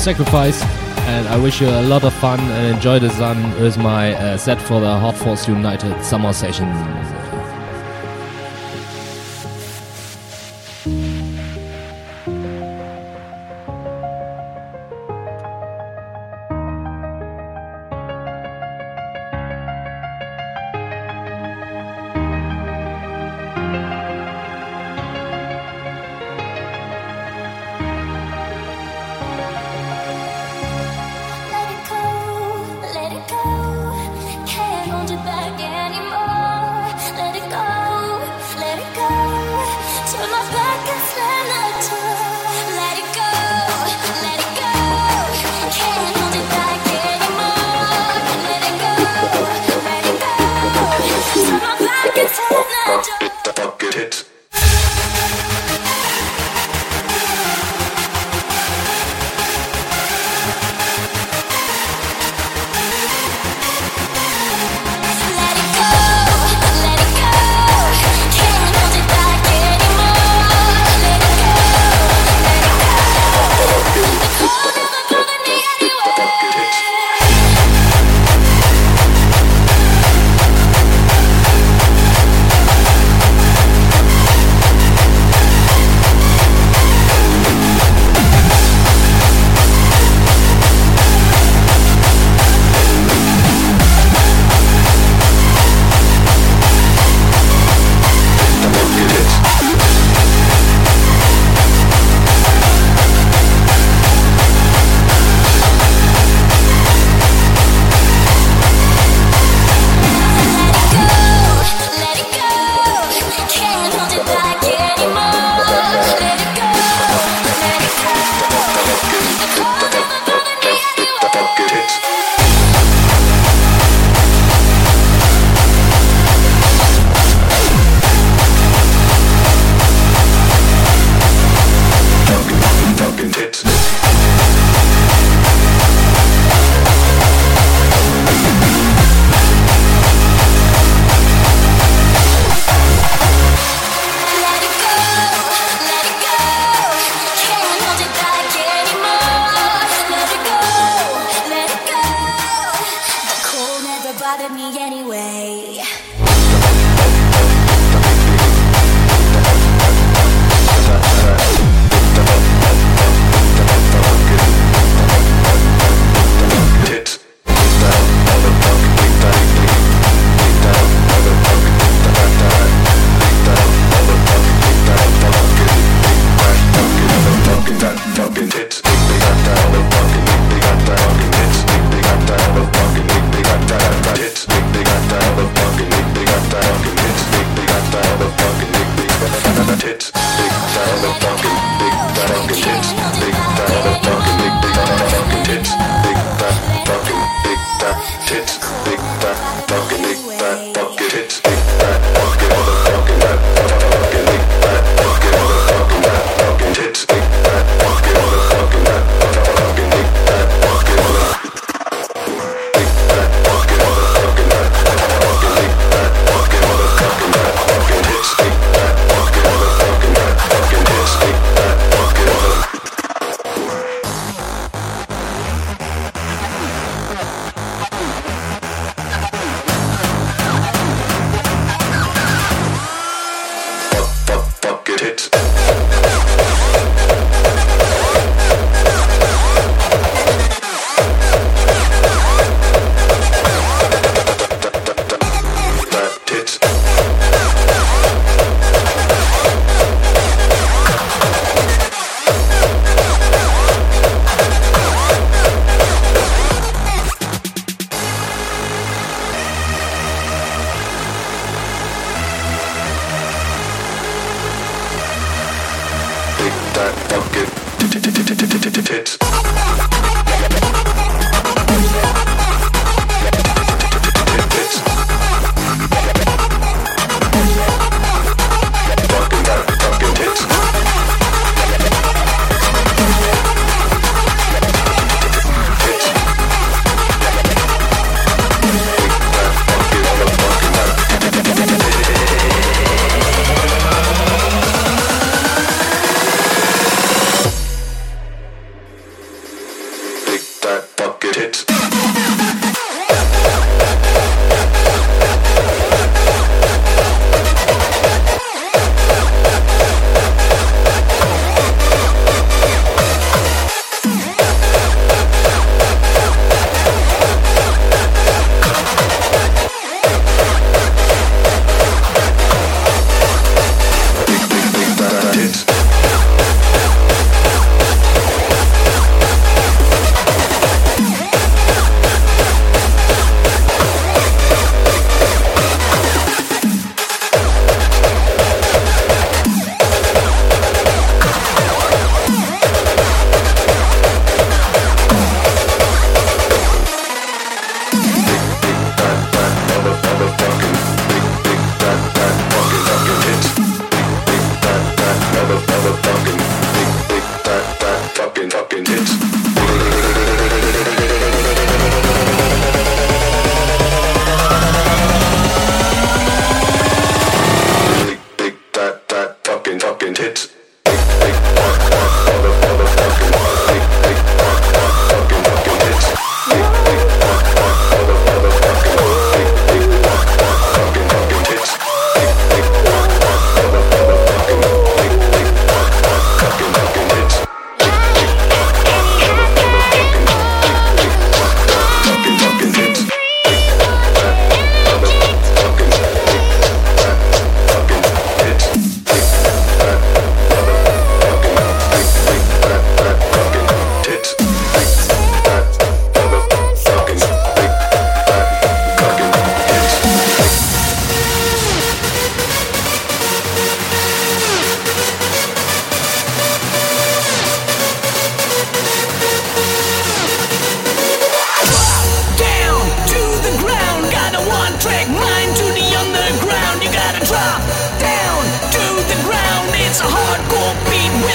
Sacrifice. And I wish you a lot of fun and enjoy the sun with my uh, set for the Hot Force United summer session.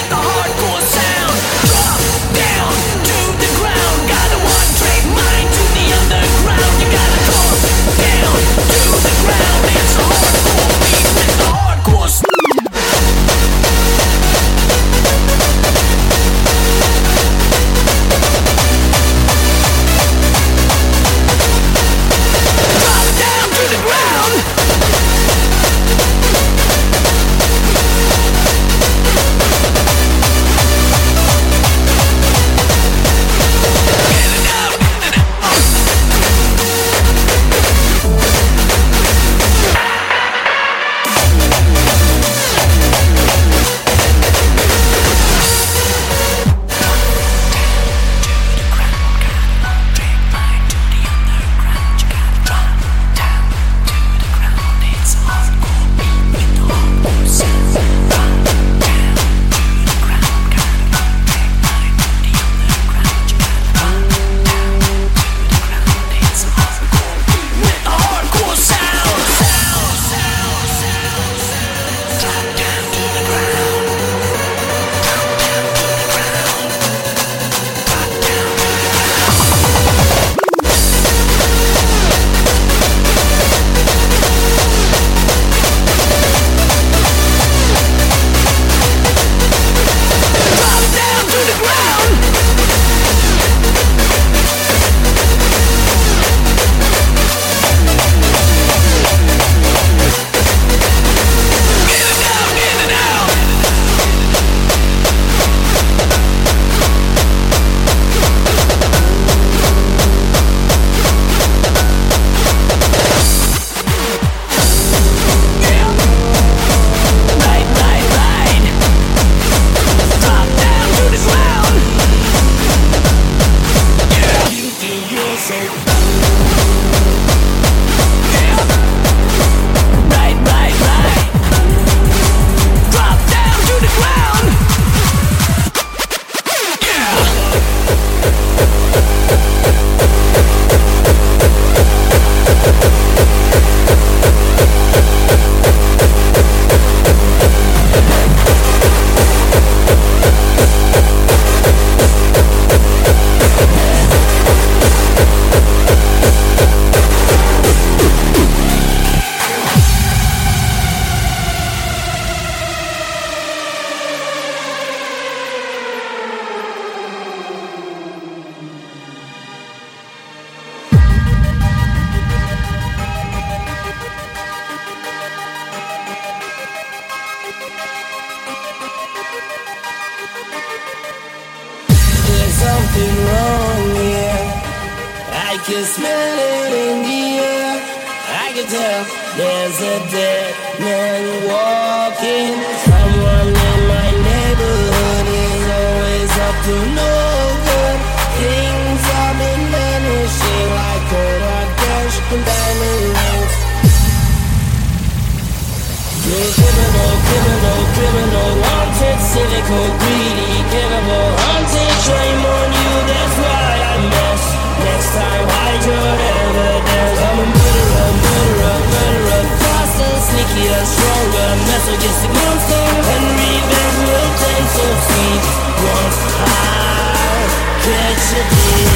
the well, I'm not so monster And revenge will take so sweet Once I catch a deal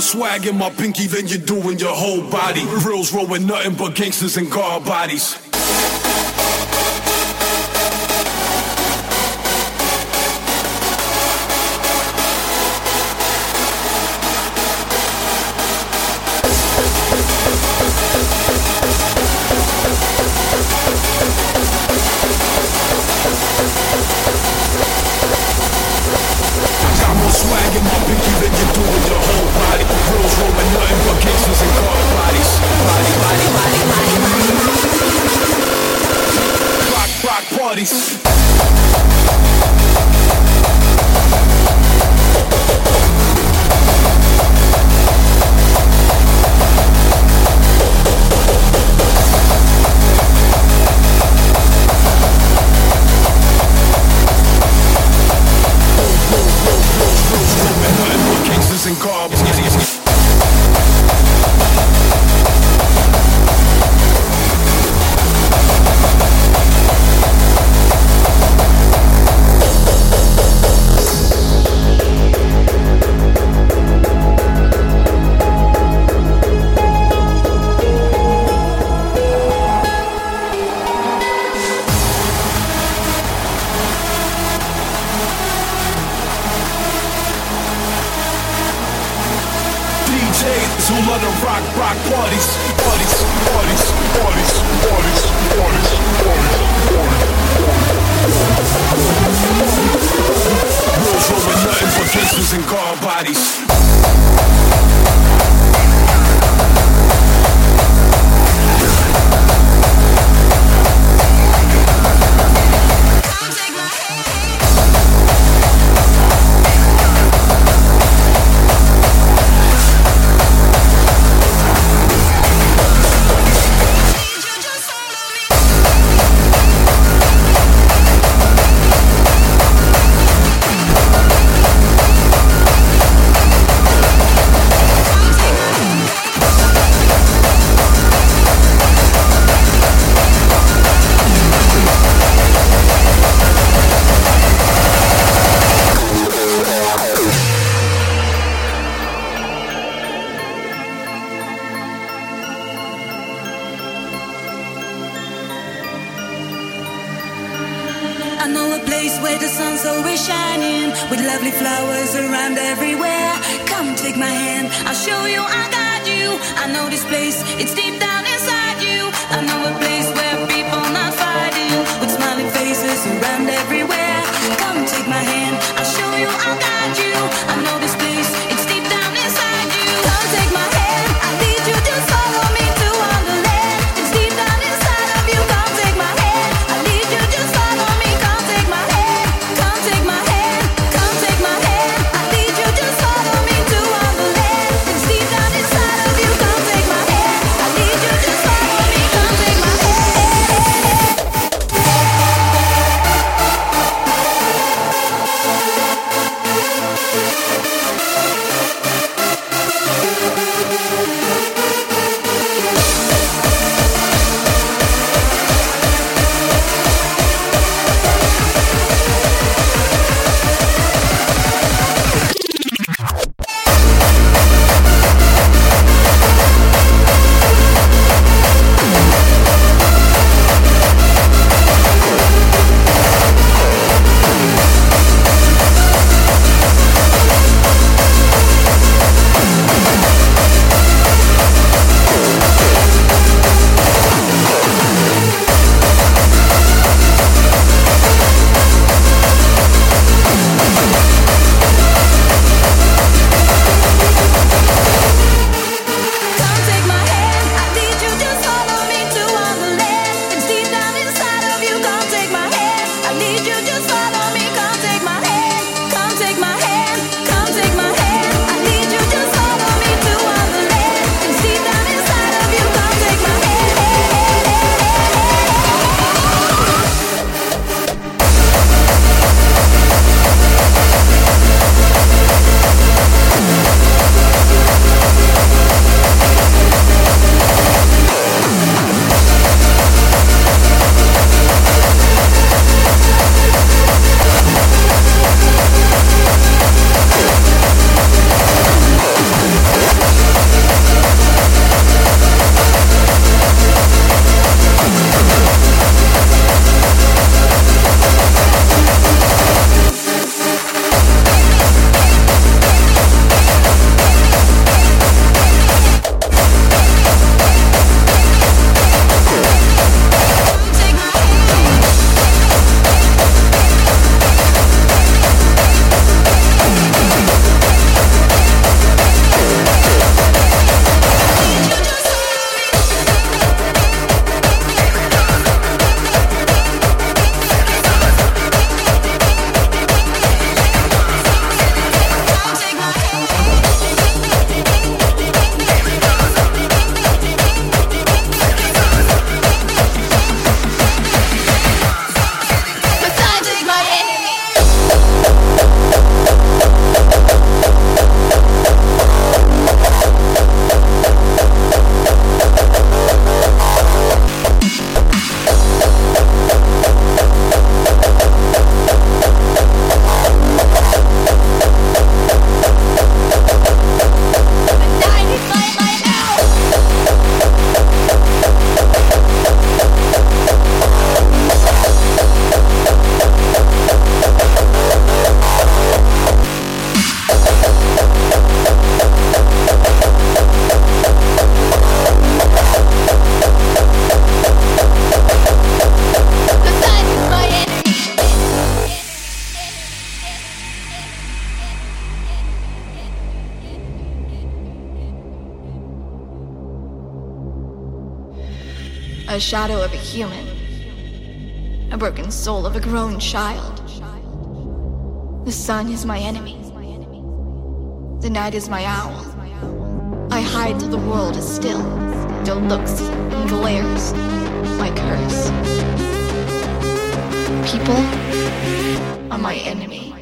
swag in my pinky than you do in your whole body. Reals rolling nothing but gangsters and guard bodies. Show you I got you. I know this place, it's deep down inside you. I know it. A shadow of a human, a broken soul of a grown child. The sun is my enemy, the night is my owl. I hide till the world is still, till looks and glares my curse. People are my enemy.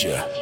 Кузьмича.